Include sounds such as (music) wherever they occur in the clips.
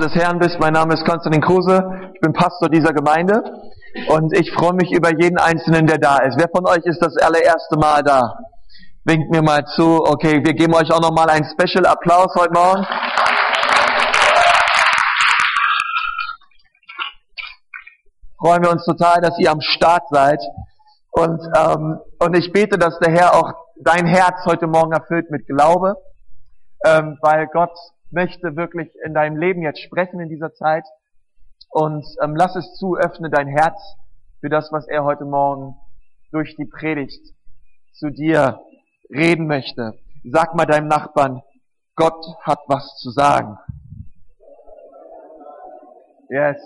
des Herrn bist. Mein Name ist Konstantin Kruse. Ich bin Pastor dieser Gemeinde und ich freue mich über jeden Einzelnen, der da ist. Wer von euch ist das allererste Mal da? Winkt mir mal zu. Okay, wir geben euch auch nochmal einen Special Applaus heute Morgen. Freuen wir uns total, dass ihr am Start seid. Und, ähm, und ich bete, dass der Herr auch dein Herz heute Morgen erfüllt mit Glaube, ähm, weil Gott möchte wirklich in deinem Leben jetzt sprechen in dieser Zeit. Und ähm, lass es zu, öffne dein Herz für das, was er heute Morgen durch die Predigt zu dir reden möchte. Sag mal deinem Nachbarn, Gott hat was zu sagen. Yes.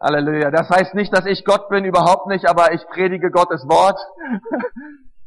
Halleluja. Das heißt nicht, dass ich Gott bin, überhaupt nicht, aber ich predige Gottes Wort. (laughs)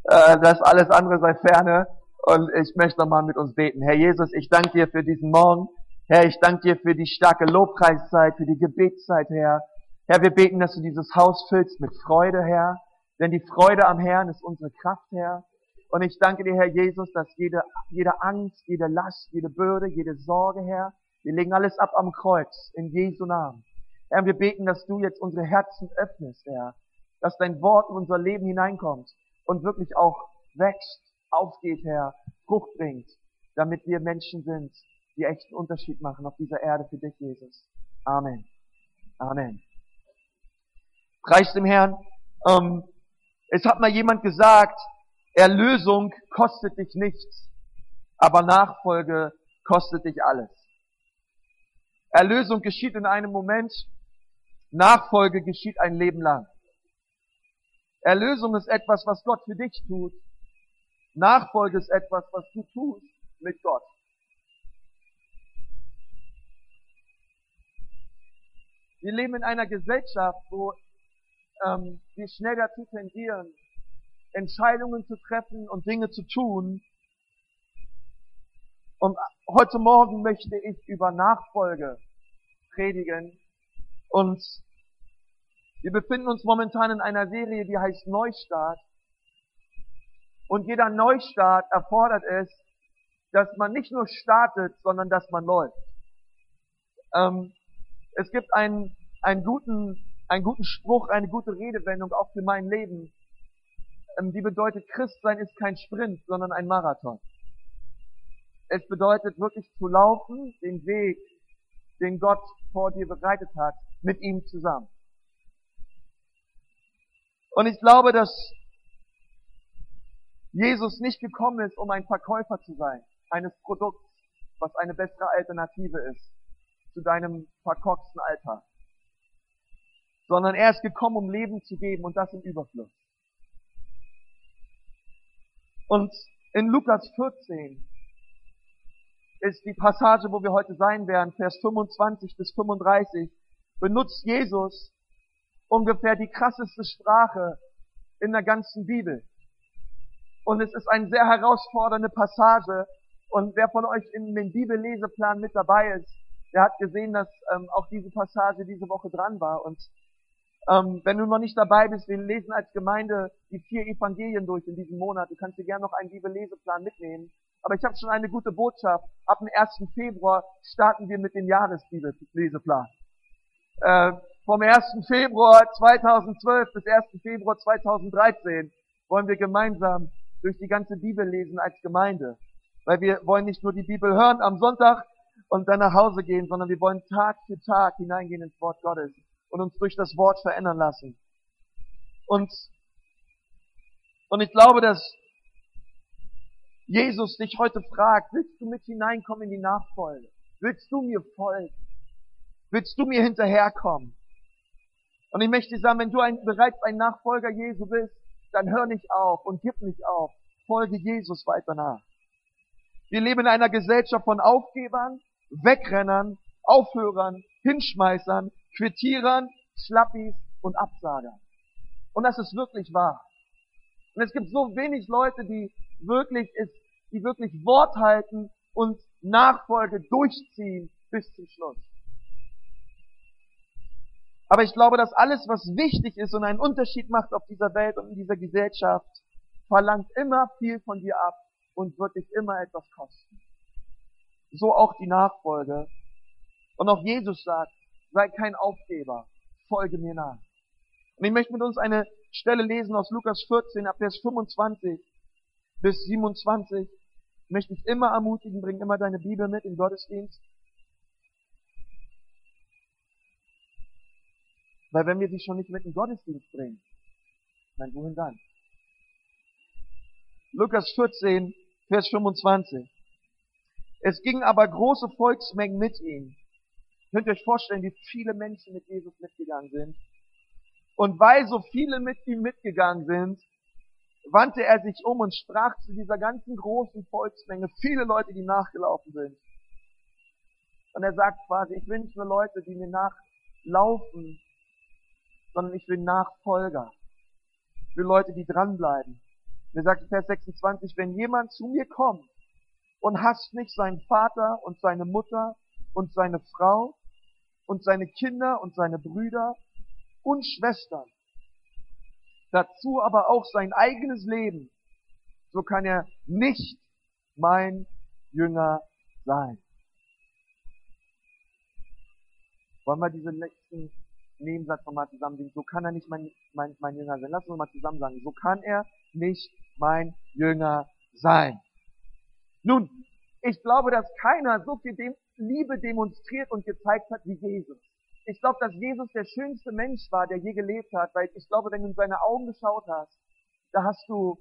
Äh, das alles andere sei ferne. Und ich möchte nochmal mit uns beten. Herr Jesus, ich danke dir für diesen Morgen. Herr, ich danke dir für die starke Lobpreiszeit, für die Gebetszeit, Herr. Herr, wir beten, dass du dieses Haus füllst mit Freude, Herr. Denn die Freude am Herrn ist unsere Kraft, Herr. Und ich danke dir, Herr Jesus, dass jede, jede Angst, jede Last, jede Bürde, jede Sorge, Herr, wir legen alles ab am Kreuz, in Jesu Namen. Herr, wir beten, dass du jetzt unsere Herzen öffnest, Herr. Dass dein Wort in unser Leben hineinkommt und wirklich auch wächst aufgeht, Herr, Frucht bringt, damit wir Menschen sind, die echten Unterschied machen auf dieser Erde für dich, Jesus. Amen. Amen. Preis dem Herrn. Ähm, es hat mal jemand gesagt, Erlösung kostet dich nichts, aber Nachfolge kostet dich alles. Erlösung geschieht in einem Moment, Nachfolge geschieht ein Leben lang. Erlösung ist etwas, was Gott für dich tut, Nachfolge ist etwas, was du tust mit Gott. Wir leben in einer Gesellschaft, wo ähm, wir schnell dazu tendieren, Entscheidungen zu treffen und Dinge zu tun. Und heute Morgen möchte ich über Nachfolge predigen. Und wir befinden uns momentan in einer Serie, die heißt Neustart. Und jeder Neustart erfordert es, dass man nicht nur startet, sondern dass man läuft. Ähm, es gibt einen, einen, guten, einen guten Spruch, eine gute Redewendung auch für mein Leben. Ähm, die bedeutet, Christsein ist kein Sprint, sondern ein Marathon. Es bedeutet wirklich zu laufen, den Weg, den Gott vor dir bereitet hat, mit ihm zusammen. Und ich glaube, dass Jesus nicht gekommen ist, um ein Verkäufer zu sein, eines Produkts, was eine bessere Alternative ist zu deinem verkorksten Alltag. Sondern er ist gekommen, um Leben zu geben und das im Überfluss. Und in Lukas 14 ist die Passage, wo wir heute sein werden, Vers 25 bis 35, benutzt Jesus ungefähr die krasseste Sprache in der ganzen Bibel. Und es ist eine sehr herausfordernde Passage. Und wer von euch in den Bibelleseplan mit dabei ist, der hat gesehen, dass ähm, auch diese Passage diese Woche dran war. Und ähm, wenn du noch nicht dabei bist, wir lesen als Gemeinde die vier Evangelien durch in diesem Monat. Du kannst dir gerne noch einen Bibelleseplan mitnehmen. Aber ich habe schon eine gute Botschaft. Ab dem 1. Februar starten wir mit dem Jahresbibelleseplan. Äh, vom 1. Februar 2012 bis 1. Februar 2013 wollen wir gemeinsam durch die ganze Bibel lesen als Gemeinde. Weil wir wollen nicht nur die Bibel hören am Sonntag und dann nach Hause gehen, sondern wir wollen Tag für Tag hineingehen ins Wort Gottes und uns durch das Wort verändern lassen. Und, und ich glaube, dass Jesus dich heute fragt, willst du mit hineinkommen in die Nachfolge? Willst du mir folgen? Willst du mir hinterherkommen? Und ich möchte sagen, wenn du ein, bereits ein Nachfolger Jesu bist, dann hör nicht auf und gib nicht auf. Folge Jesus weiter nach. Wir leben in einer Gesellschaft von Aufgebern, Wegrennern, Aufhörern, Hinschmeißern, Quittierern, Schlappis und Absagern. Und das ist wirklich wahr. Und es gibt so wenig Leute, die wirklich ist, die wirklich Wort halten und Nachfolge durchziehen bis zum Schluss. Aber ich glaube, dass alles, was wichtig ist und einen Unterschied macht auf dieser Welt und in dieser Gesellschaft, verlangt immer viel von dir ab und wird dich immer etwas kosten. so auch die Nachfolge. Und auch Jesus sagt, sei kein Aufgeber, folge mir nach. Und ich möchte mit uns eine Stelle lesen aus Lukas 14, ab Vers 25 bis 27. Ich möchte dich immer ermutigen, bring immer deine Bibel mit im Gottesdienst. Weil wenn wir sie schon nicht mit in Gottesdienst bringen, dann wohin dann? Lukas 14, Vers 25. Es gingen aber große Volksmengen mit ihm. Könnt ihr euch vorstellen, wie viele Menschen mit Jesus mitgegangen sind? Und weil so viele mit ihm mitgegangen sind, wandte er sich um und sprach zu dieser ganzen großen Volksmenge, viele Leute, die nachgelaufen sind. Und er sagt quasi, ich nicht nur Leute, die mir nachlaufen, sondern ich will Nachfolger. Ich will Leute, die dranbleiben. Er sagt in Vers 26, wenn jemand zu mir kommt und hasst nicht seinen Vater und seine Mutter und seine Frau und seine Kinder und seine Brüder und Schwestern, dazu aber auch sein eigenes Leben, so kann er nicht mein Jünger sein. Wollen wir diesen letzten Nebensatz nochmal zusammen singen. So kann er nicht mein, mein, mein Jünger sein. Lass uns mal zusammen sagen. So kann er nicht mein Jünger sein. Nun, ich glaube, dass keiner so viel dem Liebe demonstriert und gezeigt hat wie Jesus. Ich glaube, dass Jesus der schönste Mensch war, der je gelebt hat, weil ich glaube, wenn du in seine Augen geschaut hast, da hast du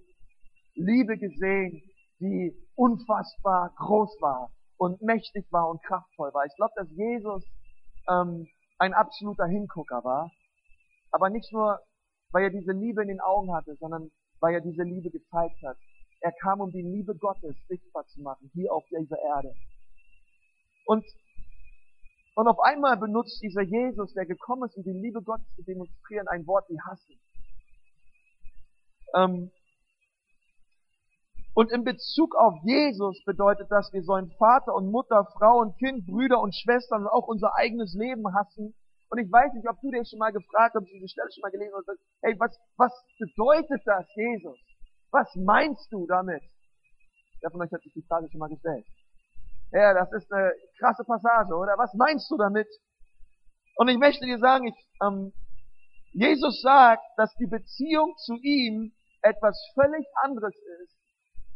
Liebe gesehen, die unfassbar groß war und mächtig war und kraftvoll war. Ich glaube, dass Jesus ähm, ein absoluter Hingucker war. Aber nicht nur, weil er diese Liebe in den Augen hatte, sondern weil er diese Liebe gezeigt hat. Er kam, um die Liebe Gottes sichtbar zu machen, hier auf dieser Erde. Und, und auf einmal benutzt dieser Jesus, der gekommen ist, um die Liebe Gottes zu demonstrieren, ein Wort wie hassen. Ähm, und in Bezug auf Jesus bedeutet das, wir sollen Vater und Mutter, Frau und Kind, Brüder und Schwestern und auch unser eigenes Leben hassen. Und ich weiß nicht, ob du dir schon mal gefragt hast, ob du diese Stelle schon mal gelesen hast, hey, was, was bedeutet das, Jesus? Was meinst du damit? Wer von euch hat sich die Frage schon mal gestellt? Ja, das ist eine krasse Passage, oder? Was meinst du damit? Und ich möchte dir sagen, ich, ähm, Jesus sagt, dass die Beziehung zu ihm etwas völlig anderes ist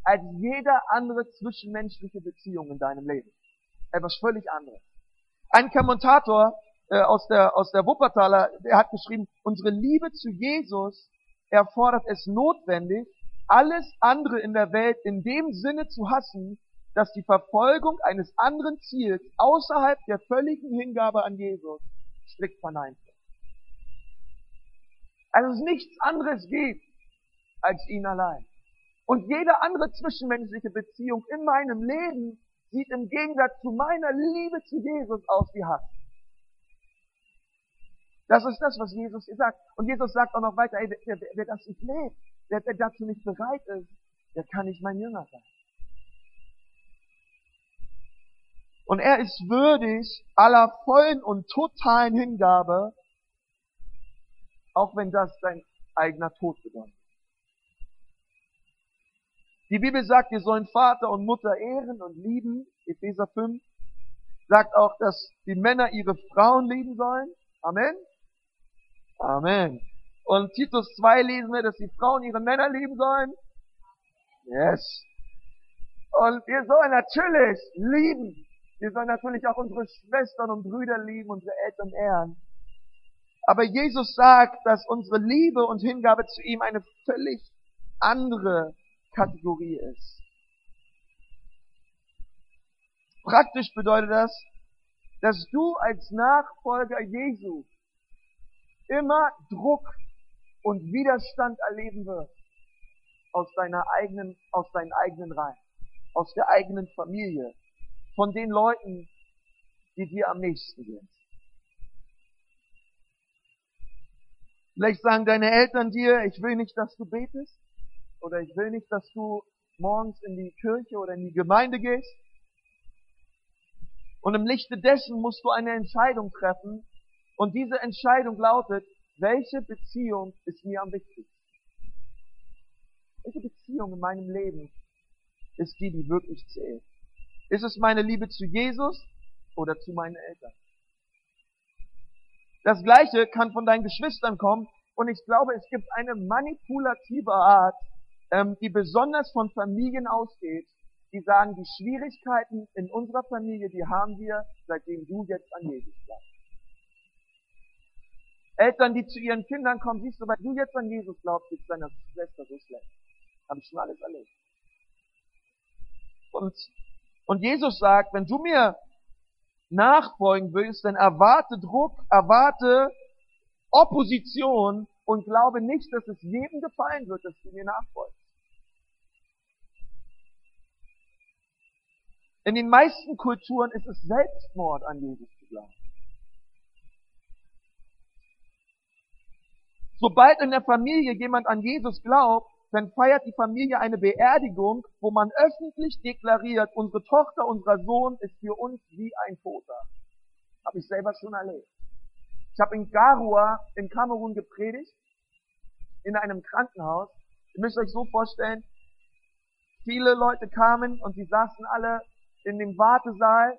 als jeder andere zwischenmenschliche Beziehung in deinem Leben. Etwas völlig anderes. Ein Kommentator äh, aus der aus der Wuppertaler, der hat geschrieben, unsere Liebe zu Jesus erfordert es notwendig, alles andere in der Welt in dem Sinne zu hassen, dass die Verfolgung eines anderen Ziels außerhalb der völligen Hingabe an Jesus strikt verneint wird. Also es nichts anderes gibt als ihn allein. Und jede andere zwischenmenschliche Beziehung in meinem Leben sieht im Gegensatz zu meiner Liebe zu Jesus aus wie Hass. Das ist das, was Jesus sagt. Und Jesus sagt auch noch weiter, ey, wer, wer, wer das nicht lebt, wer, wer dazu nicht bereit ist, der kann nicht mein Jünger sein. Und er ist würdig aller vollen und totalen Hingabe, auch wenn das sein eigener Tod bedeutet. Die Bibel sagt, wir sollen Vater und Mutter ehren und lieben. Epheser 5 sagt auch, dass die Männer ihre Frauen lieben sollen. Amen. Amen. Und Titus 2 lesen wir, dass die Frauen ihre Männer lieben sollen. Yes. Und wir sollen natürlich lieben. Wir sollen natürlich auch unsere Schwestern und Brüder lieben, unsere Eltern ehren. Aber Jesus sagt, dass unsere Liebe und Hingabe zu ihm eine völlig andere Kategorie ist. Praktisch bedeutet das, dass du als Nachfolger Jesu immer Druck und Widerstand erleben wirst aus deiner eigenen, aus deinen eigenen Reihen, aus der eigenen Familie, von den Leuten, die dir am nächsten sind. Vielleicht sagen deine Eltern dir, ich will nicht, dass du betest oder ich will nicht, dass du morgens in die Kirche oder in die Gemeinde gehst. Und im Lichte dessen musst du eine Entscheidung treffen. Und diese Entscheidung lautet, welche Beziehung ist mir am wichtigsten? Welche Beziehung in meinem Leben ist die, die wirklich zählt? Ist es meine Liebe zu Jesus oder zu meinen Eltern? Das Gleiche kann von deinen Geschwistern kommen. Und ich glaube, es gibt eine manipulative Art, ähm, die besonders von Familien ausgeht, die sagen, die Schwierigkeiten in unserer Familie, die haben wir, seitdem du jetzt an Jesus glaubst. Eltern, die zu ihren Kindern kommen, siehst du, weil du jetzt an Jesus glaubst, geht deiner Schwester so schlecht. Habe ich schon alles erlebt. Und, und Jesus sagt, wenn du mir nachfolgen willst, dann erwarte Druck, erwarte Opposition und glaube nicht, dass es jedem gefallen wird, dass du mir nachfolgst. In den meisten Kulturen ist es Selbstmord, an Jesus zu glauben. Sobald in der Familie jemand an Jesus glaubt, dann feiert die Familie eine Beerdigung, wo man öffentlich deklariert, unsere Tochter, unser Sohn ist für uns wie ein Toter. Habe ich selber schon erlebt. Ich habe in Garua in Kamerun gepredigt, in einem Krankenhaus. Ihr müsst euch so vorstellen, viele Leute kamen und sie saßen alle in dem Wartesaal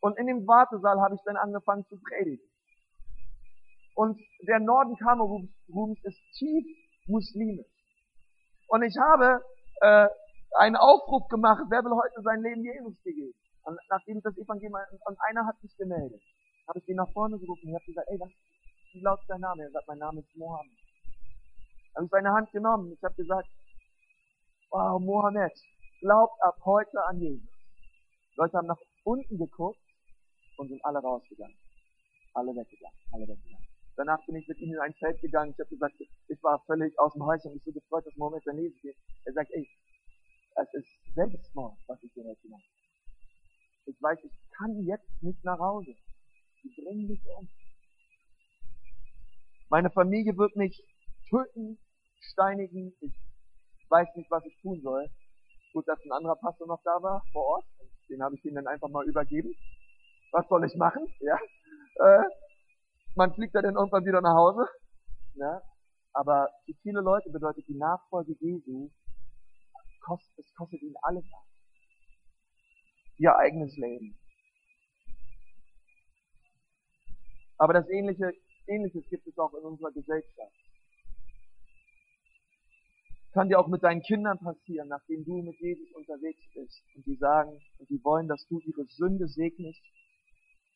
und in dem Wartesaal habe ich dann angefangen zu predigen. Und der Norden Kameruns ist tief muslimisch. Und ich habe äh, einen Aufruf gemacht, wer will heute sein Leben Jesus gegeben? Und nachdem das Evangelium, und einer hat sich gemeldet, habe ich den nach vorne gerufen und habe gesagt, ey, was, wie lautet dein Name? Er sagt, mein Name ist Mohammed. Habe ich seine Hand genommen. Ich habe gesagt, wow, Mohammed, glaubt ab heute an Jesus. Leute haben nach unten geguckt und sind alle rausgegangen. Alle weggegangen, alle weggegangen. Danach bin ich mit ihm in ein Feld gegangen. Ich habe gesagt, ich war völlig aus dem Häuschen. Ich so gefreut, dass Mohammed daneben steht. Er sagt, ey, es ist Selbstmord, was ich hier heute mache. Ich weiß, ich kann jetzt nicht nach Hause. Die bringen mich um. Meine Familie wird mich töten, steinigen. Ich weiß nicht, was ich tun soll. Gut, dass ein anderer Pastor noch da war vor Ort. Den habe ich ihnen dann einfach mal übergeben. Was soll ich machen? Ja. Äh, man fliegt ja dann irgendwann wieder nach Hause. Ne? Aber für viele Leute bedeutet die Nachfolge Jesu, es kostet ihnen alles ab. Ihr eigenes Leben. Aber das Ähnliche, Ähnliches gibt es auch in unserer Gesellschaft. Kann dir auch mit deinen Kindern passieren, nachdem du mit Jesus unterwegs bist und die sagen und die wollen, dass du ihre Sünde segnest,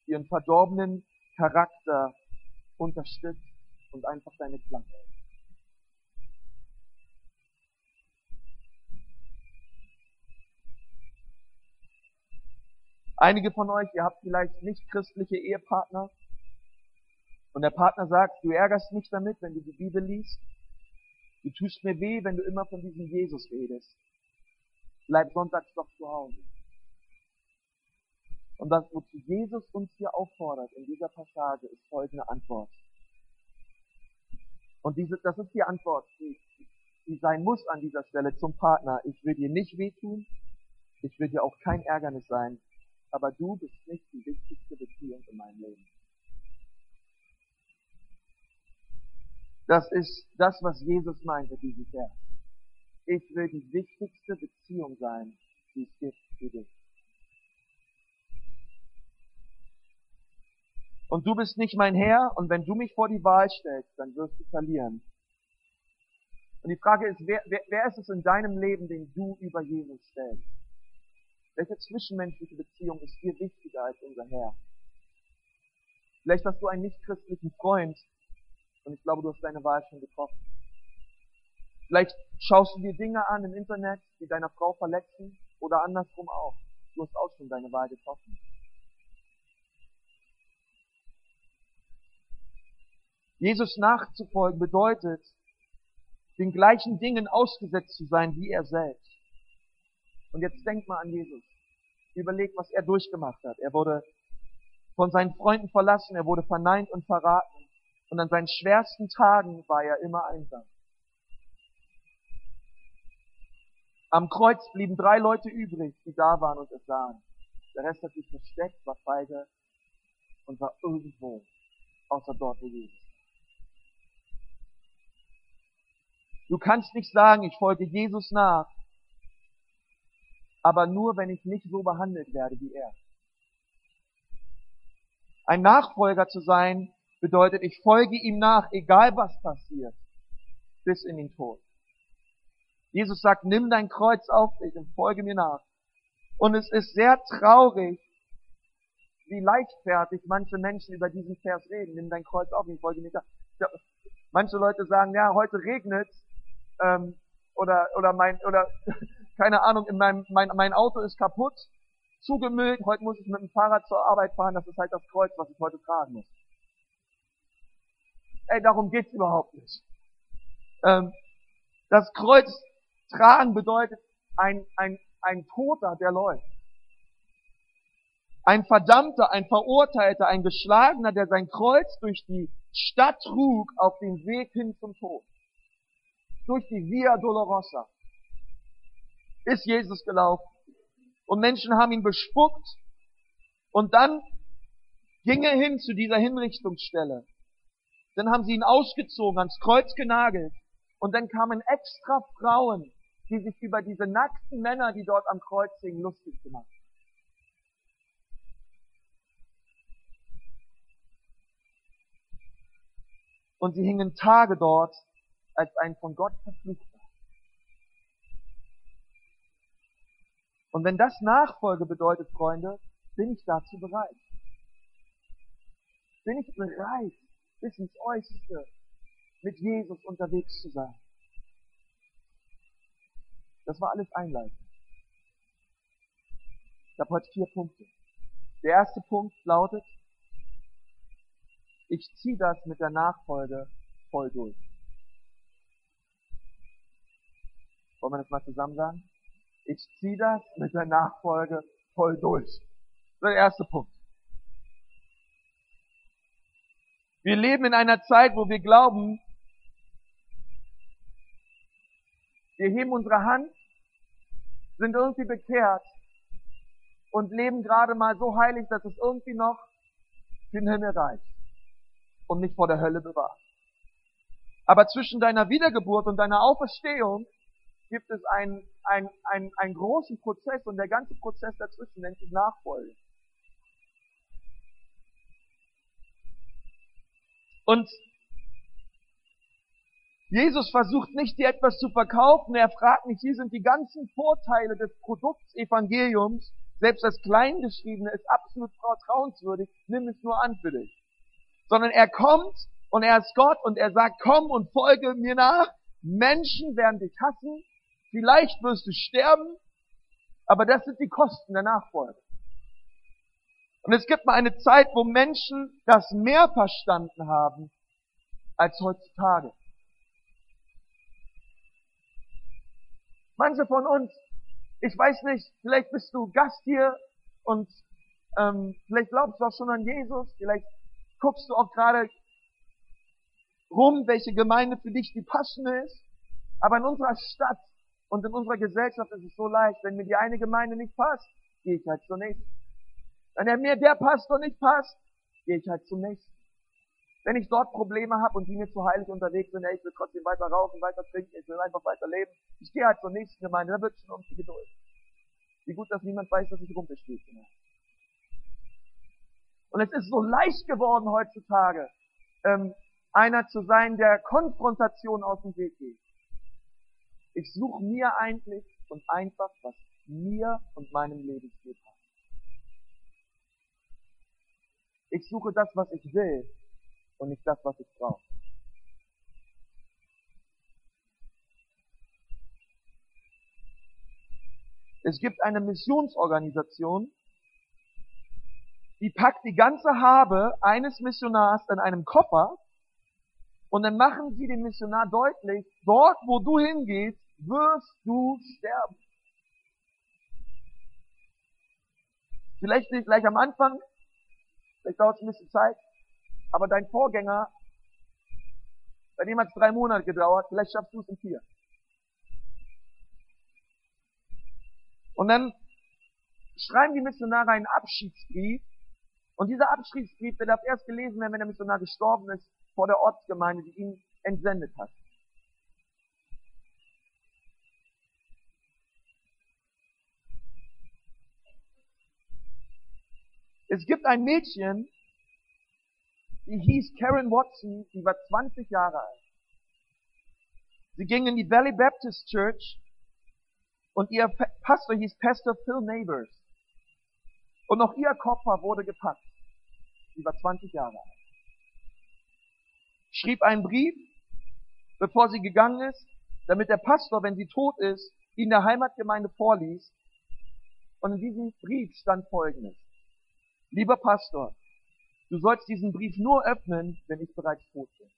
ihren verdorbenen Charakter unterstützt und einfach deine Klappe. Einige von euch, ihr habt vielleicht nicht christliche Ehepartner und der Partner sagt, du ärgerst mich damit, wenn du die Bibel liest. Du tust mir weh, wenn du immer von diesem Jesus redest. Bleib sonntags doch zu Hause. Und das, wozu Jesus uns hier auffordert in dieser Passage, ist folgende Antwort. Und diese, das ist die Antwort, die, die sein muss an dieser Stelle zum Partner. Ich will dir nicht wehtun, ich will dir auch kein Ärgernis sein, aber du bist nicht die wichtigste Beziehung in meinem Leben. Das ist das, was Jesus meinte, dieses Vers. Ich will die wichtigste Beziehung sein, die es gibt für dich. Und du bist nicht mein Herr, und wenn du mich vor die Wahl stellst, dann wirst du verlieren. Und die Frage ist, wer, wer, wer ist es in deinem Leben, den du über Jesus stellst? Welche zwischenmenschliche Beziehung ist dir wichtiger als unser Herr? Vielleicht hast du einen nichtchristlichen Freund, und ich glaube, du hast deine Wahl schon getroffen. Vielleicht schaust du dir Dinge an im Internet, die deiner Frau verletzen, oder andersrum auch. Du hast auch schon deine Wahl getroffen. Jesus nachzufolgen bedeutet, den gleichen Dingen ausgesetzt zu sein wie er selbst. Und jetzt denk mal an Jesus. Überleg, was er durchgemacht hat. Er wurde von seinen Freunden verlassen, er wurde verneint und verraten. Und an seinen schwersten Tagen war er immer einsam. Am Kreuz blieben drei Leute übrig, die da waren und es sahen. Der Rest hat sich versteckt, war feige und war irgendwo, außer dort, wo Jesus Du kannst nicht sagen, ich folge Jesus nach, aber nur, wenn ich nicht so behandelt werde wie er. Ein Nachfolger zu sein bedeutet, ich folge ihm nach, egal was passiert, bis in den Tod. Jesus sagt, nimm dein Kreuz auf dich und folge mir nach. Und es ist sehr traurig, wie leichtfertig manche Menschen über diesen Vers reden. Nimm dein Kreuz auf mich, folge mir nach. Manche Leute sagen, ja, heute regnet ähm, oder oder mein oder (laughs) keine Ahnung, in meinem, mein, mein Auto ist kaputt, zugemüllt, heute muss ich mit dem Fahrrad zur Arbeit fahren, das ist halt das Kreuz, was ich heute tragen muss. Ey, darum geht's überhaupt nicht. Ähm, das Kreuz tragen bedeutet ein, ein, ein Toter, der läuft. Ein Verdammter, ein Verurteilter, ein Geschlagener, der sein Kreuz durch die Stadt trug auf dem Weg hin zum Tod. Durch die Via Dolorosa ist Jesus gelaufen. Und Menschen haben ihn bespuckt. Und dann ging er hin zu dieser Hinrichtungsstelle. Dann haben sie ihn ausgezogen, ans Kreuz genagelt. Und dann kamen extra Frauen, die sich über diese nackten Männer, die dort am Kreuz hingen, lustig gemacht haben. Und sie hingen Tage dort als ein von Gott verfluchter. Und wenn das Nachfolge bedeutet, Freunde, bin ich dazu bereit. Bin ich bereit, bis ins Äußerste mit Jesus unterwegs zu sein. Das war alles einleitend. Ich habe heute vier Punkte. Der erste Punkt lautet, ich ziehe das mit der Nachfolge voll durch. Wollen wir das mal zusammen sagen? Ich ziehe das mit der Nachfolge voll durch. Der erste Punkt. Wir leben in einer Zeit, wo wir glauben, wir heben unsere Hand, sind irgendwie bekehrt und leben gerade mal so heilig, dass es irgendwie noch den Himmel reicht und nicht vor der Hölle bewahrt. Aber zwischen deiner Wiedergeburt und deiner Auferstehung gibt es einen, einen, einen, einen großen Prozess und der ganze Prozess dazwischen nennt sich Nachfolge. Und Jesus versucht nicht, dir etwas zu verkaufen. Er fragt nicht, hier sind die ganzen Vorteile des Produkts Evangeliums. Selbst das Kleingeschriebene ist absolut vertrauenswürdig. Nimm es nur an für dich. Sondern er kommt und er ist Gott und er sagt, komm und folge mir nach. Menschen werden dich hassen. Vielleicht wirst du sterben, aber das sind die Kosten der Nachfolge. Und es gibt mal eine Zeit, wo Menschen das mehr verstanden haben als heutzutage. Manche von uns, ich weiß nicht, vielleicht bist du Gast hier und ähm, vielleicht glaubst du auch schon an Jesus, vielleicht guckst du auch gerade rum, welche Gemeinde für dich die passende ist. Aber in unserer Stadt und in unserer Gesellschaft ist es so leicht, wenn mir die eine Gemeinde nicht passt, gehe ich halt zur nächsten. Wenn mir der Pastor nicht passt, gehe ich halt zum nächsten. Wenn ich dort Probleme habe und die mir zu heilig unterwegs sind, ey, ich will trotzdem weiter rauchen, weiter trinken, ich will einfach weiter leben, ich gehe halt zur nächsten Gemeinde, da wird schon um die Geduld. Wie gut, dass niemand weiß, dass ich rumbespielt bin. Und es ist so leicht geworden heutzutage, ähm, einer zu sein, der Konfrontation aus dem Weg geht. Ich suche mir eigentlich und einfach, was mir und meinem Lebensstil passt. Ich suche das, was ich will und nicht das, was ich brauche. Es gibt eine Missionsorganisation, die packt die ganze Habe eines Missionars in einem Koffer und dann machen sie dem Missionar deutlich, dort wo du hingehst, wirst du sterben. Vielleicht nicht gleich am Anfang, vielleicht dauert es ein bisschen Zeit, aber dein Vorgänger, bei dem hat es drei Monate gedauert, vielleicht schaffst du es in vier. Und dann schreiben die Missionare einen Abschiedsbrief. Und dieser Abschiedsbrief, der darf erst gelesen werden, wenn der Missionar gestorben ist, vor der Ortsgemeinde, die ihn entsendet hat. Es gibt ein Mädchen, die hieß Karen Watson, die war 20 Jahre alt. Sie ging in die Valley Baptist Church und ihr Pastor hieß Pastor Phil Neighbors. Und auch ihr Koffer wurde gepackt. Sie war 20 Jahre alt. Schrieb einen Brief, bevor sie gegangen ist, damit der Pastor, wenn sie tot ist, ihn der Heimatgemeinde vorliest. Und in diesem Brief stand Folgendes. Lieber Pastor, du sollst diesen Brief nur öffnen, wenn ich bereits tot bin.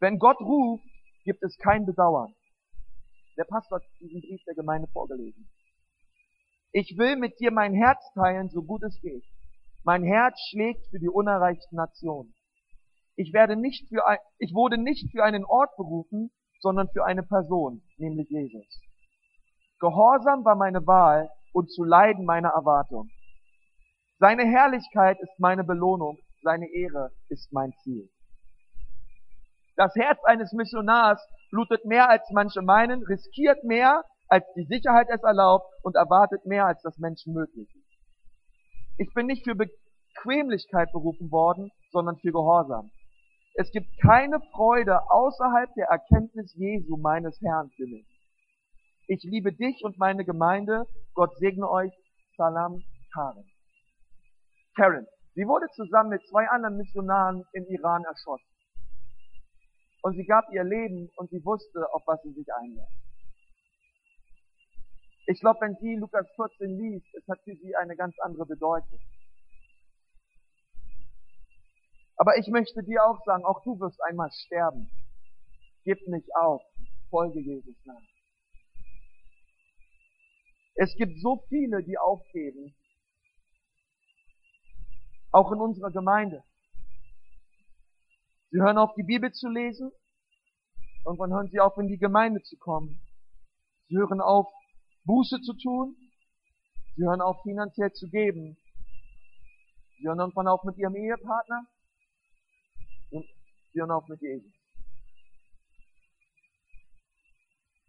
Wenn Gott ruft, gibt es kein Bedauern. Der Pastor hat diesen Brief der Gemeinde vorgelesen. Ich will mit dir mein Herz teilen, so gut es geht. Mein Herz schlägt für die unerreichten Nationen. Ich werde nicht für ein, ich wurde nicht für einen Ort berufen, sondern für eine Person, nämlich Jesus. Gehorsam war meine Wahl und zu leiden meine Erwartung. Seine Herrlichkeit ist meine Belohnung, seine Ehre ist mein Ziel. Das Herz eines Missionars blutet mehr als manche meinen, riskiert mehr, als die Sicherheit es erlaubt und erwartet mehr, als das Menschen möglich ist. Ich bin nicht für Bequemlichkeit berufen worden, sondern für Gehorsam. Es gibt keine Freude außerhalb der Erkenntnis Jesu, meines Herrn, für mich. Ich liebe dich und meine Gemeinde. Gott segne euch. Salam Karen. Karen. Sie wurde zusammen mit zwei anderen Missionaren im Iran erschossen. Und sie gab ihr Leben und sie wusste, auf was sie sich einlässt. Ich glaube, wenn sie Lukas 14 liest, es hat für sie eine ganz andere Bedeutung. Aber ich möchte dir auch sagen, auch du wirst einmal sterben. Gib nicht auf, folge Jesus nach. Es gibt so viele, die aufgeben, auch in unserer Gemeinde. Sie hören auf, die Bibel zu lesen. Irgendwann hören sie auf, in die Gemeinde zu kommen. Sie hören auf, Buße zu tun. Sie hören auf, finanziell zu geben. Sie hören irgendwann auf mit ihrem Ehepartner. Und sie hören auf mit Jesus.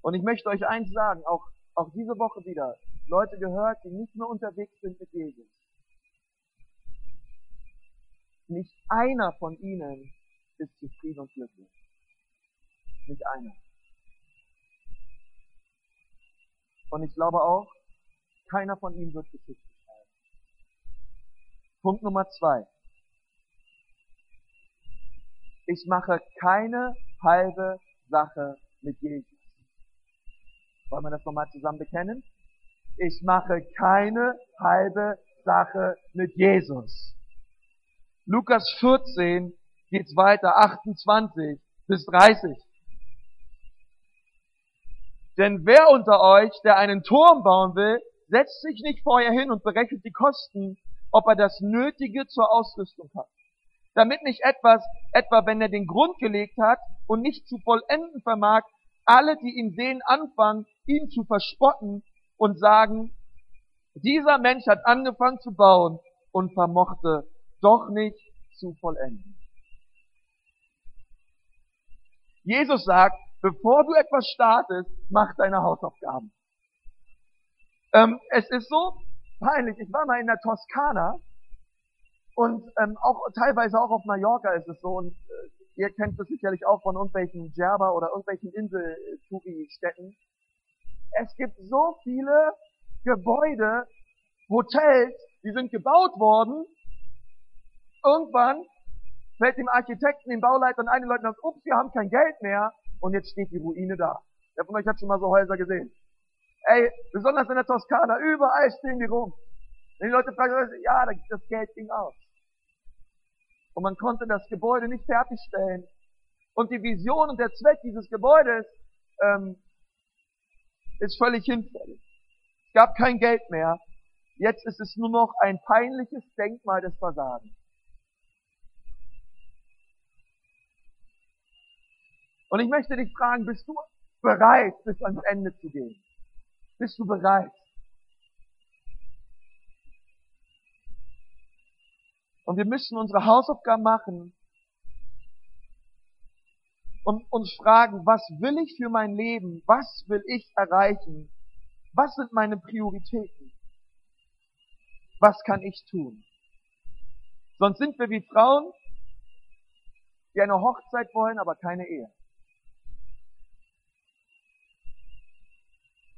Und ich möchte euch eins sagen, auch, auch diese Woche wieder, Leute gehört, die nicht mehr unterwegs sind mit Jesus. Nicht einer von ihnen ist zufrieden und glücklich. Nicht einer. Und ich glaube auch, keiner von ihnen wird Geschichte schreiben. Punkt Nummer zwei. Ich mache keine halbe Sache mit Jesus. Wollen wir das nochmal zusammen bekennen? Ich mache keine halbe Sache mit Jesus. Lukas 14, geht's weiter, 28 bis 30. Denn wer unter euch, der einen Turm bauen will, setzt sich nicht vorher hin und berechnet die Kosten, ob er das Nötige zur Ausrüstung hat. Damit nicht etwas, etwa wenn er den Grund gelegt hat und nicht zu vollenden vermag, alle, die ihn sehen, anfangen, ihn zu verspotten und sagen, dieser Mensch hat angefangen zu bauen und vermochte doch nicht zu vollenden. Jesus sagt, bevor du etwas startest, mach deine Hausaufgaben. Ähm, es ist so peinlich. Ich war mal in der Toskana und ähm, auch teilweise auch auf Mallorca ist es so. Und äh, ihr kennt das sicherlich auch von irgendwelchen Djerba oder irgendwelchen Insel-Touri-Städten. Es gibt so viele Gebäude, Hotels, die sind gebaut worden. Irgendwann fällt dem Architekten, dem Bauleiter und einigen Leuten aus, ups, wir haben kein Geld mehr und jetzt steht die Ruine da. Wer von euch hat schon mal so Häuser gesehen? Ey, besonders in der Toskana, überall stehen die rum. Wenn die Leute fragen, ja, das Geld ging aus. Und man konnte das Gebäude nicht fertigstellen. Und die Vision und der Zweck dieses Gebäudes ähm, ist völlig hinfällig. Es gab kein Geld mehr. Jetzt ist es nur noch ein peinliches Denkmal des Versagens. Und ich möchte dich fragen, bist du bereit, bis ans Ende zu gehen? Bist du bereit? Und wir müssen unsere Hausaufgaben machen und uns fragen, was will ich für mein Leben? Was will ich erreichen? Was sind meine Prioritäten? Was kann ich tun? Sonst sind wir wie Frauen, die eine Hochzeit wollen, aber keine Ehe.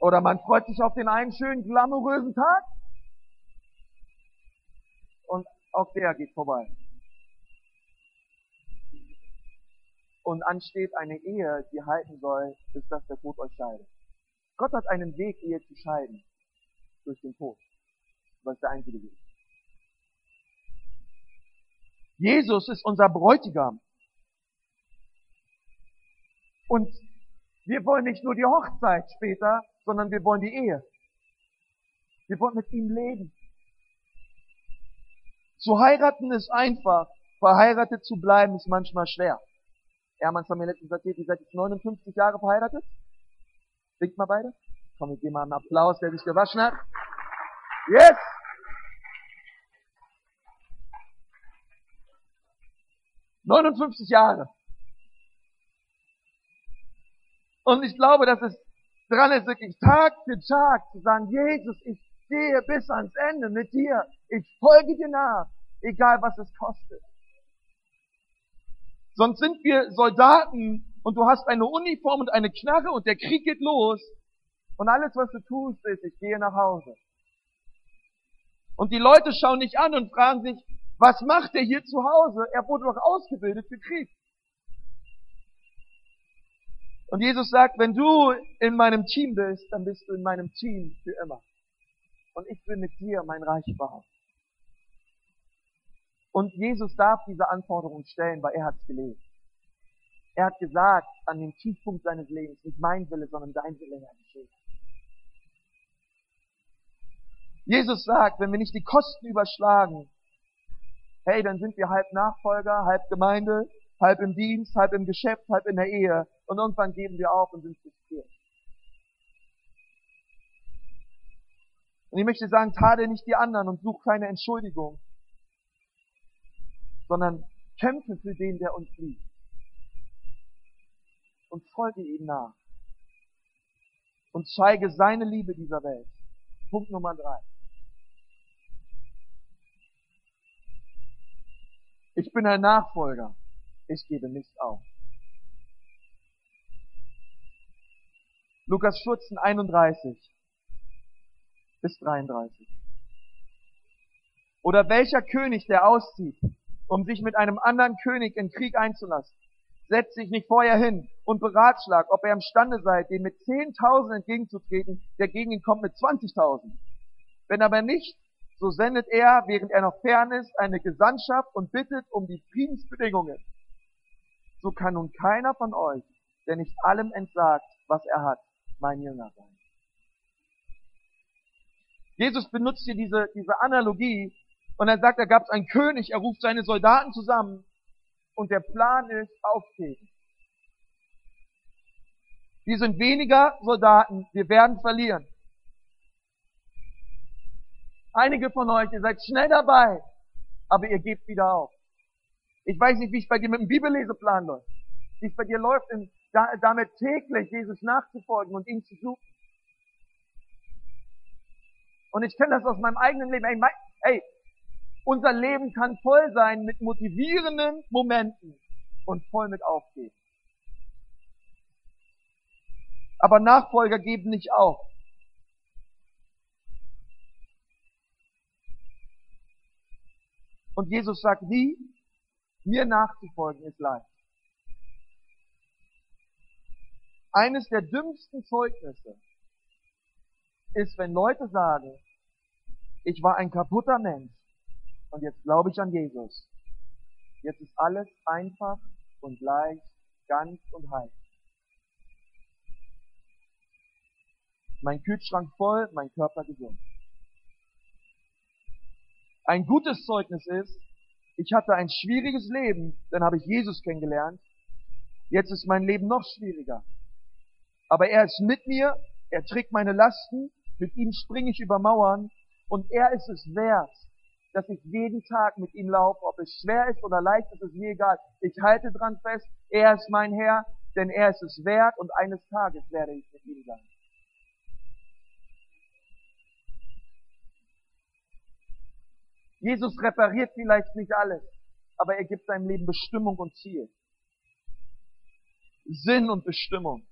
Oder man freut sich auf den einen schönen, glamourösen Tag und auch der geht vorbei. Und ansteht eine Ehe, die halten soll, bis dass der Tod euch scheidet. Gott hat einen Weg, Ehe zu scheiden. Durch den Tod. Was der einzige Weg. Jesus ist unser Bräutigam. Und wir wollen nicht nur die Hochzeit später, sondern wir wollen die Ehe. Wir wollen mit ihm leben. Zu heiraten ist einfach, verheiratet zu bleiben ist manchmal schwer. Hermann hat mir letztens erzählt, ihr seid jetzt 59 Jahre verheiratet. Winkt mal beide. Komm, ich gebe mal einen Applaus, der sich gewaschen hat. Yes! Neunundfünfzig Jahre. Und ich glaube, dass es dran ist, wirklich Tag für Tag zu sagen, Jesus, ich gehe bis ans Ende mit dir. Ich folge dir nach, egal was es kostet. Sonst sind wir Soldaten und du hast eine Uniform und eine Knarre und der Krieg geht los und alles, was du tust, ist, ich gehe nach Hause. Und die Leute schauen dich an und fragen sich, was macht er hier zu Hause? Er wurde doch ausgebildet für Krieg. Und Jesus sagt, wenn du in meinem Team bist, dann bist du in meinem Team für immer. Und ich will mit dir mein Reich bauen. Und Jesus darf diese Anforderung stellen, weil er hat es gelebt. Er hat gesagt, an dem Tiefpunkt seines Lebens, nicht mein Wille, sondern dein Wille, Herr, geschehen. Jesus sagt, wenn wir nicht die Kosten überschlagen, hey, dann sind wir halb Nachfolger, halb Gemeinde, halb im Dienst, halb im Geschäft, halb in der Ehe. Und irgendwann geben wir auf und sind frustriert. Und ich möchte sagen, tadel nicht die anderen und such keine Entschuldigung, sondern kämpfe für den, der uns liebt. Und folge ihm nach. Und zeige seine Liebe dieser Welt. Punkt Nummer drei. Ich bin ein Nachfolger ich gebe nicht auf. Lukas 14, 31 bis 33. Oder welcher König, der auszieht, um sich mit einem anderen König in Krieg einzulassen, setzt sich nicht vorher hin und beratschlagt, ob er imstande sei, dem mit 10.000 entgegenzutreten, der gegen ihn kommt mit 20.000. Wenn aber nicht, so sendet er, während er noch fern ist, eine Gesandtschaft und bittet um die Friedensbedingungen so kann nun keiner von euch, der nicht allem entsagt, was er hat, mein Jünger sein. Jesus benutzt hier diese, diese Analogie und er sagt, da gab es einen König, er ruft seine Soldaten zusammen und der Plan ist auftreten. Wir sind weniger Soldaten, wir werden verlieren. Einige von euch, ihr seid schnell dabei, aber ihr gebt wieder auf. Ich weiß nicht, wie es bei dir mit dem Bibelleseplan läuft. Wie es bei dir läuft, in, da, damit täglich Jesus nachzufolgen und ihn zu suchen. Und ich kenne das aus meinem eigenen Leben. Ey, mein, ey, unser Leben kann voll sein mit motivierenden Momenten und voll mit Aufgeben. Aber Nachfolger geben nicht auf. Und Jesus sagt, wie? Mir nachzufolgen ist leicht. Eines der dümmsten Zeugnisse ist, wenn Leute sagen, ich war ein kaputter Mensch und jetzt glaube ich an Jesus. Jetzt ist alles einfach und leicht, ganz und heil. Mein Kühlschrank voll, mein Körper gesund. Ein gutes Zeugnis ist, ich hatte ein schwieriges Leben, dann habe ich Jesus kennengelernt. Jetzt ist mein Leben noch schwieriger. Aber er ist mit mir, er trägt meine Lasten, mit ihm springe ich über Mauern und er ist es wert, dass ich jeden Tag mit ihm laufe, ob es schwer ist oder leicht ist, ist mir egal. Ich halte dran fest, er ist mein Herr, denn er ist es wert und eines Tages werde ich mit ihm sein. Jesus repariert vielleicht nicht alles, aber er gibt seinem Leben Bestimmung und Ziel. Sinn und Bestimmung.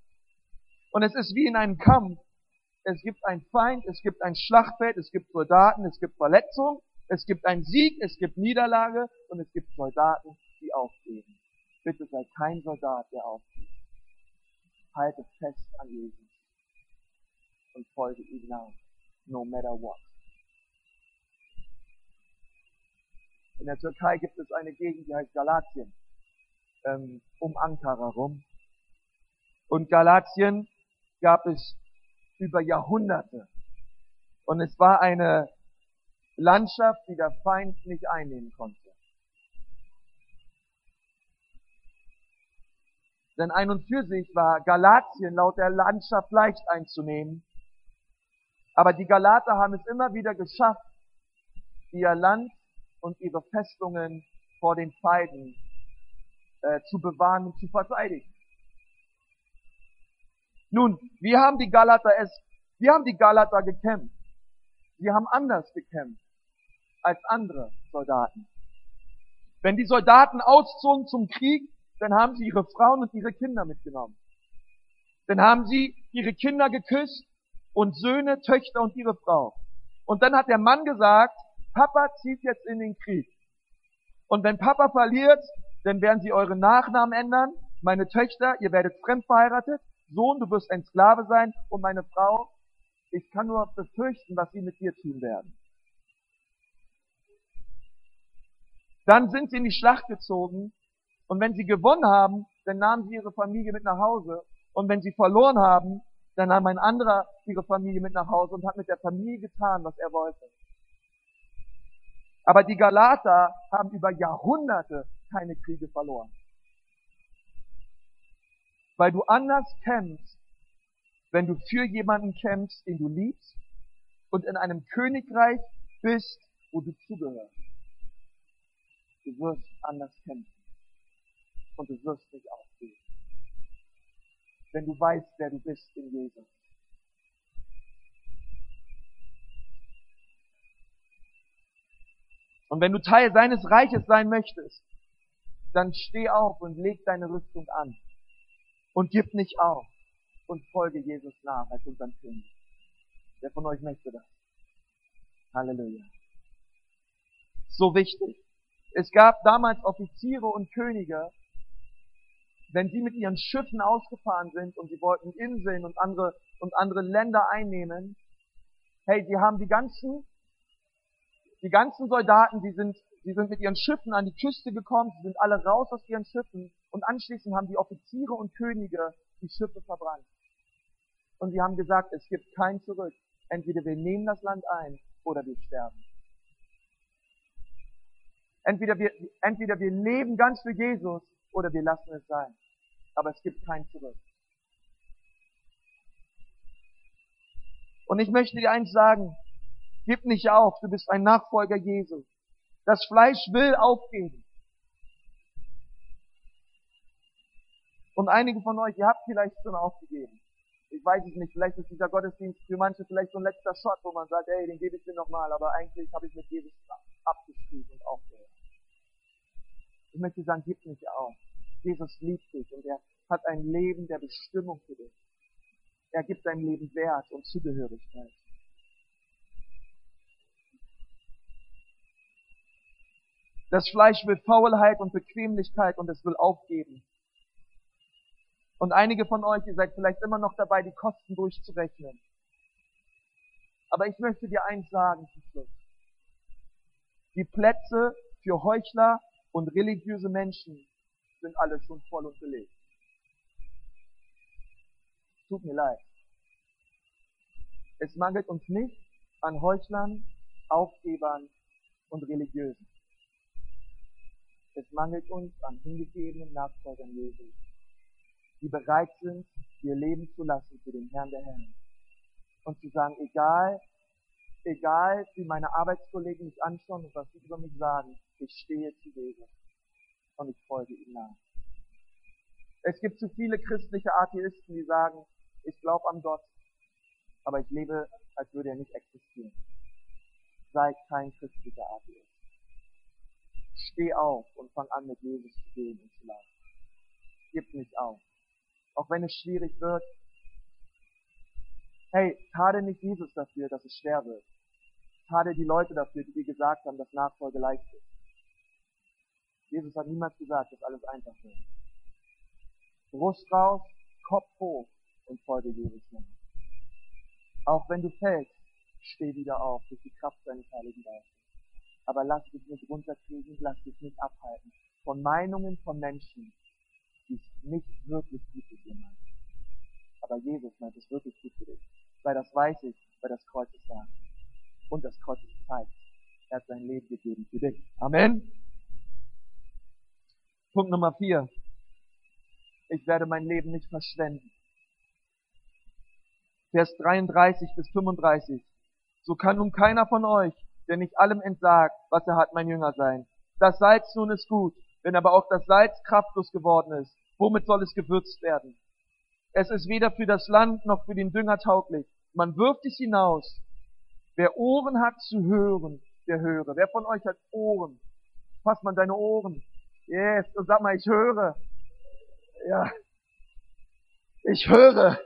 Und es ist wie in einem Kampf. Es gibt einen Feind, es gibt ein Schlachtfeld, es gibt Soldaten, es gibt Verletzungen, es gibt einen Sieg, es gibt Niederlage und es gibt Soldaten, die aufgeben. Bitte sei kein Soldat, der aufgibt. Halte fest an Jesus und folge ihm nach, no matter what. In der Türkei gibt es eine Gegend, die heißt Galatien, ähm, um Ankara rum. Und Galatien gab es über Jahrhunderte. Und es war eine Landschaft, die der Feind nicht einnehmen konnte. Denn ein und für sich war Galatien laut der Landschaft leicht einzunehmen. Aber die Galater haben es immer wieder geschafft, ihr Land und ihre Festungen vor den Feinden äh, zu bewahren und zu verteidigen. Nun, wie haben die Galater es, wie haben die Galater gekämpft? Sie haben anders gekämpft als andere Soldaten. Wenn die Soldaten auszogen zum Krieg, dann haben sie ihre Frauen und ihre Kinder mitgenommen. Dann haben sie ihre Kinder geküsst und Söhne, Töchter und ihre Frau. Und dann hat der Mann gesagt, Papa zieht jetzt in den Krieg. Und wenn Papa verliert, dann werden sie eure Nachnamen ändern. Meine Töchter, ihr werdet fremd verheiratet. Sohn, du wirst ein Sklave sein. Und meine Frau, ich kann nur befürchten, was sie mit dir tun werden. Dann sind sie in die Schlacht gezogen und wenn sie gewonnen haben, dann nahmen sie ihre Familie mit nach Hause. Und wenn sie verloren haben, dann nahm ein anderer ihre Familie mit nach Hause und hat mit der Familie getan, was er wollte. Aber die Galater haben über Jahrhunderte keine Kriege verloren. Weil du anders kämpfst, wenn du für jemanden kämpfst, den du liebst und in einem Königreich bist, wo du zugehörst. Du wirst anders kämpfen und du wirst nicht aufgeben. Wenn du weißt, wer du bist in Jesus. Und wenn du Teil seines Reiches sein möchtest, dann steh auf und leg deine Rüstung an. Und gib nicht auf und folge Jesus nach als unserem König. Wer von euch möchte das? Halleluja. So wichtig. Es gab damals Offiziere und Könige, wenn sie mit ihren Schiffen ausgefahren sind und sie wollten Inseln und andere, und andere Länder einnehmen, hey, sie haben die ganzen, die ganzen Soldaten, die sind, die sind mit ihren Schiffen an die Küste gekommen, sie sind alle raus aus ihren Schiffen und anschließend haben die Offiziere und Könige die Schiffe verbrannt. Und sie haben gesagt, es gibt kein Zurück. Entweder wir nehmen das Land ein oder wir sterben. Entweder wir, entweder wir leben ganz für Jesus oder wir lassen es sein aber es gibt kein Zurück. Und ich möchte dir eins sagen, gib nicht auf, du bist ein Nachfolger Jesu. Das Fleisch will aufgeben. Und einige von euch, ihr habt vielleicht schon aufgegeben. Ich weiß es nicht, vielleicht ist dieser Gottesdienst für manche vielleicht so ein letzter Shot, wo man sagt, hey, den gebe ich dir nochmal, aber eigentlich habe ich mit Jesus abgeschrieben und aufgehört. Ich möchte sagen, gib nicht auf. Jesus liebt dich und er hat ein Leben der Bestimmung für dich. Er gibt dein Leben Wert und Zugehörigkeit. Das Fleisch will Faulheit und Bequemlichkeit und es will aufgeben. Und einige von euch, ihr seid vielleicht immer noch dabei, die Kosten durchzurechnen. Aber ich möchte dir eins sagen zum Schluss. Die Plätze für Heuchler und religiöse Menschen sind alle schon voll und belegt. Tut mir leid. Es mangelt uns nicht an Heuchlern, Aufgebern und Religiösen. Es mangelt uns an hingegebenen Nachfolgern Jesu, die bereit sind, ihr Leben zu lassen für den Herrn der Herren. Und zu sagen, egal, egal wie meine Arbeitskollegen mich anschauen und was sie über mich sagen, ich stehe zu Jesus und ich folge ihm nach. Es gibt zu viele christliche Atheisten, die sagen, ich glaube an Gott, aber ich lebe, als würde er nicht existieren. Sei kein christlicher Atheist. Steh auf und fang an, mit Jesus zu gehen und zu laufen. Gib nicht auf. Auch wenn es schwierig wird. Hey, tade nicht Jesus dafür, dass es schwer wird. Tade die Leute dafür, die dir gesagt haben, dass Nachfolge leicht ist. Jesus hat niemals gesagt, dass alles einfach wird. Brust raus, Kopf hoch und folge Jesus nach. Auch wenn du fällst, steh wieder auf durch die Kraft deines Heiligen Geistes. Aber lass dich nicht runterkriegen, lass dich nicht abhalten von Meinungen von Menschen, es nicht wirklich gut mit dir meinen. Aber Jesus meint es wirklich gut für dich. Weil das weiß ich, weil das Kreuz es sagt. Und das Kreuz es zeigt. Er hat sein Leben gegeben für dich. Amen. Punkt Nummer vier. Ich werde mein Leben nicht verschwenden. Vers 33 bis 35. So kann nun keiner von euch, der nicht allem entsagt, was er hat, mein Jünger sein. Das Salz nun ist gut, wenn aber auch das Salz kraftlos geworden ist, womit soll es gewürzt werden? Es ist weder für das Land noch für den Dünger tauglich. Man wirft es hinaus. Wer Ohren hat zu hören, der höre. Wer von euch hat Ohren? Fass mal deine Ohren. Yes, und sag mal, ich höre. Ja. Ich höre.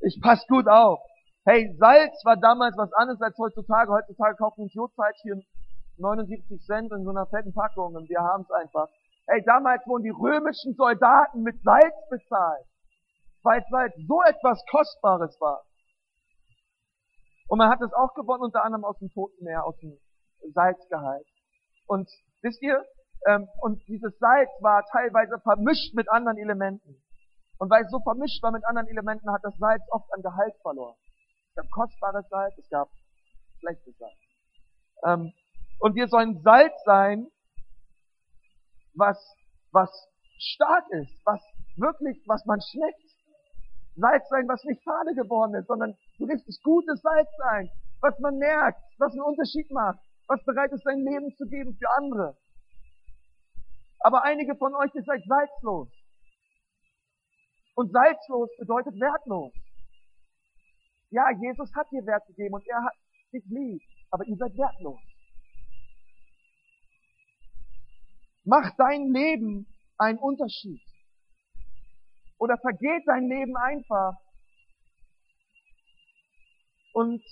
Ich pass gut auf. Hey, Salz war damals was anderes als heutzutage. Heutzutage kaufen wir uns Jodsalz hier 79 Cent in so einer fetten Packung und wir haben es einfach. Hey, damals wurden die römischen Soldaten mit Salz bezahlt, weil Salz so etwas Kostbares war. Und man hat es auch gewonnen, unter anderem aus dem Toten Meer, aus dem Salzgehalt. Und wisst ihr, ähm, und dieses Salz war teilweise vermischt mit anderen Elementen. Und weil es so vermischt war mit anderen Elementen, hat das Salz oft an Gehalt verloren. Es gab kostbares Salz, es gab schlechtes Salz. Ähm, und wir sollen Salz sein, was, was stark ist, was wirklich, was man schmeckt. Salz sein, was nicht fade geworden ist, sondern so richtig gutes Salz sein, was man merkt, was einen Unterschied macht, was bereit ist, sein Leben zu geben für andere. Aber einige von euch, ihr seid salzlos. Und salzlos bedeutet wertlos. Ja, Jesus hat dir Wert gegeben und er hat dich lieb, aber ihr seid wertlos. Macht dein Leben einen Unterschied. Oder vergeht dein Leben einfach. Und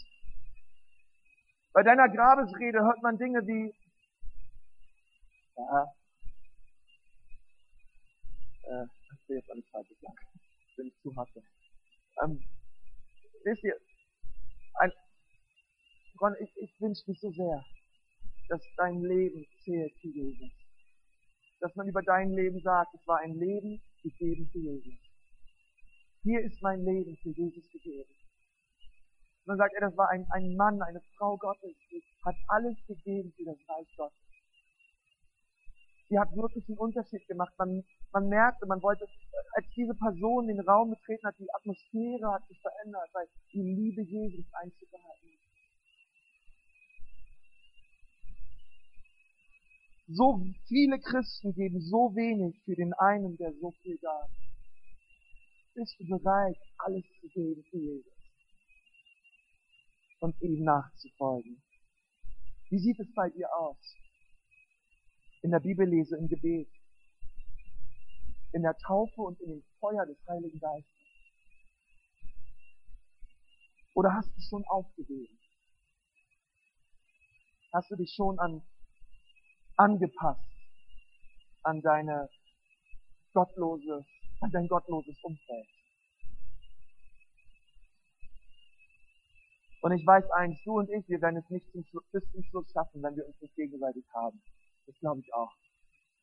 bei deiner Grabesrede hört man Dinge wie, ja, äh, ich will jetzt alles falsch sagen. Bin ich zu hart. Ähm, wisst ihr, ein, Ron, ich, ich wünsche mich so sehr, dass dein Leben zählt für Jesus. Dass man über dein Leben sagt, es war ein Leben gegeben für Jesus. Hier ist mein Leben für Jesus gegeben. Man sagt er, das war ein, ein Mann, eine Frau Gottes, die hat alles gegeben für das Reich Gottes. Die hat wirklich einen Unterschied gemacht. Man, man merkte, man wollte, als diese Person den Raum betreten hat, die Atmosphäre hat sich verändert, weil die Liebe Jesus einzubehalten ist. So viele Christen geben so wenig für den einen, der so viel gab. Bist du bereit, alles zu geben für Jesus? Und ihm nachzufolgen? Wie sieht es bei dir aus? In der Bibel lese, im Gebet, in der Taufe und in dem Feuer des Heiligen Geistes? Oder hast du schon aufgegeben? Hast du dich schon an, angepasst an deine gottlose, an dein gottloses Umfeld? Und ich weiß eins, du und ich, wir werden es nicht zum bis zum Schluss schaffen, wenn wir uns nicht gegenseitig haben. Das glaube ich auch.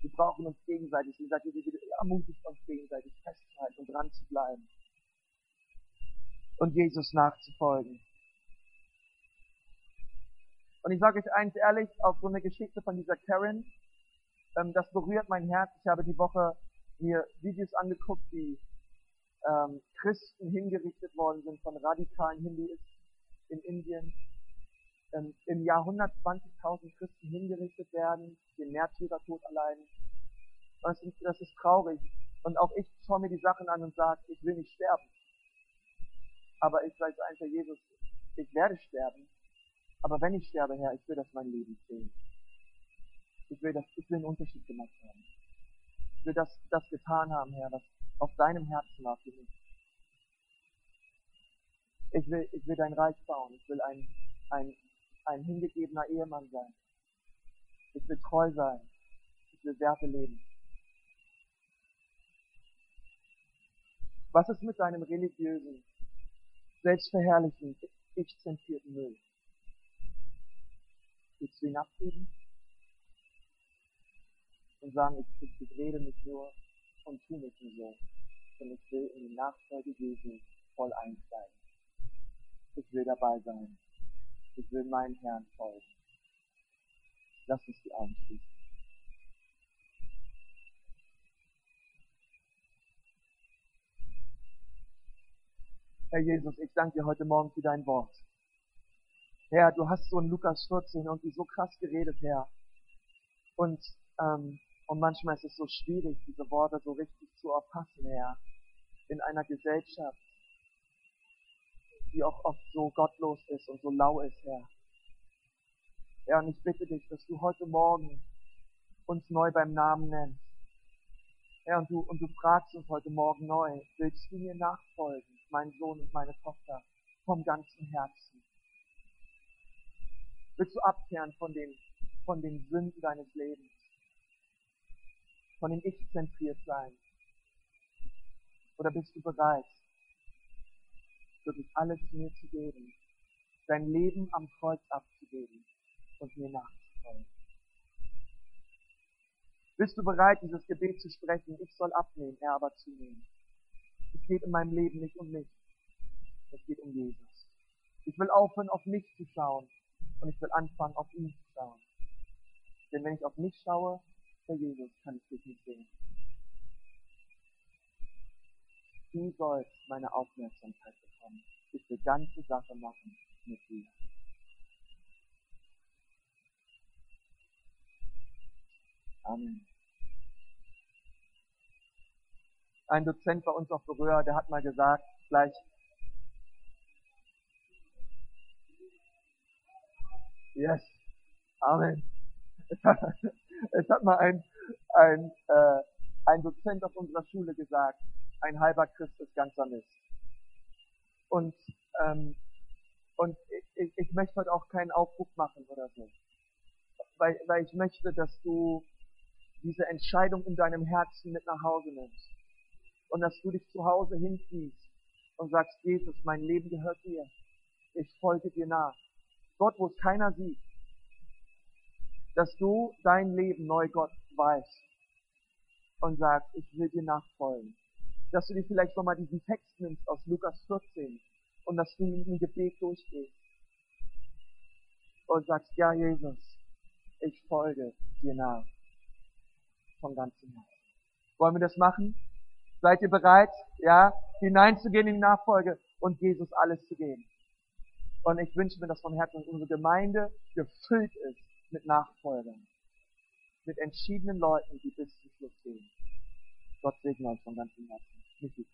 Wir brauchen uns gegenseitig. Wie gesagt, wir ermutigt uns gegenseitig festzuhalten und dran zu bleiben. Und Jesus nachzufolgen. Und ich sage euch eins ehrlich, auf so eine Geschichte von dieser Karen, ähm, das berührt mein Herz. Ich habe die Woche mir Videos angeguckt, wie ähm, Christen hingerichtet worden sind von radikalen Hinduisten in Indien. Ähm, Im Jahr 120.000 Christen hingerichtet werden, den Märtyrertod allein. Das ist, das ist traurig. Und auch ich schaue mir die Sachen an und sage, ich will nicht sterben. Aber ich sage einfach, Jesus, ich werde sterben. Aber wenn ich sterbe, Herr, ich will, dass mein Leben zählt. Ich will, das, ich will einen Unterschied gemacht haben. Ich will das, das getan haben, Herr, was auf deinem Herzen war für mich. Ich will, ich will dein Reich bauen. Ich will ein, ein, ein hingegebener Ehemann sein. Ich will treu sein. Ich will Werte leben. Was ist mit deinem religiösen, selbstverherrlichen, ich-zentrierten Müll? Willst du ihn abgeben? Und sagen, ich, ich rede mich nur und tu mich nur so. Denn ich will in die Nachfolge Jesu voll einsteigen. Ich will dabei sein. Ich will meinen Herrn folgen. Lass uns die Augen schließen. Herr Jesus, ich danke dir heute Morgen für dein Wort. Herr, du hast so in Lukas 14 irgendwie so krass geredet, Herr. Und, ähm, und manchmal ist es so schwierig, diese Worte so richtig zu erfassen, Herr. In einer Gesellschaft, die auch oft so gottlos ist und so lau ist, Herr. Herr, und ich bitte dich, dass du heute Morgen uns neu beim Namen nennst. Herr, und du, und du fragst uns heute Morgen neu, willst du mir nachfolgen? mein Sohn und meine Tochter, vom ganzen Herzen? Willst du abkehren von den, von den Sünden deines Lebens? Von dem Ich zentriert sein? Oder bist du bereit, wirklich alles mir zu geben, dein Leben am Kreuz abzugeben und mir nachzufolgen? Bist du bereit, dieses Gebet zu sprechen? Ich soll abnehmen, er aber zunehmen. Es geht in meinem Leben nicht um mich. Es geht um Jesus. Ich will aufhören, auf mich zu schauen. Und ich will anfangen, auf ihn zu schauen. Denn wenn ich auf mich schaue, Herr Jesus, kann ich dich nicht sehen. Du sollst meine Aufmerksamkeit bekommen. Ich will ganze Sache machen mit dir. Amen. ein Dozent bei uns auf Berührer, der hat mal gesagt, gleich, yes, Amen. (laughs) Es hat, mal ein, ein, äh, ein Dozent auf unserer Schule gesagt, ein halber Christ ist ganzer Mist. Und, ähm, und ich, ich möchte heute auch keinen Aufruf machen oder so. Weil, weil ich möchte, dass du diese Entscheidung in deinem Herzen mit nach Hause nimmst und dass du dich zu Hause hinziehst und sagst, Jesus, mein Leben gehört dir. Ich folge dir nach. Dort, wo es keiner sieht. Dass du dein Leben neu Gott weißt und sagst, ich will dir nachfolgen. Dass du dir vielleicht nochmal diesen Text nimmst aus Lukas 14 und dass du mit dem Gebet durchgehst und sagst, ja Jesus, ich folge dir nach. Von ganzem Herzen. Wollen wir das machen? Seid ihr bereit, ja, hineinzugehen in die Nachfolge und Jesus alles zu geben? Und ich wünsche mir, dass von Herzen unsere Gemeinde gefüllt ist mit Nachfolgern. Mit entschiedenen Leuten, die bis zum Schluss gehen. Gott segne euch von ganzem Herzen. Nicht die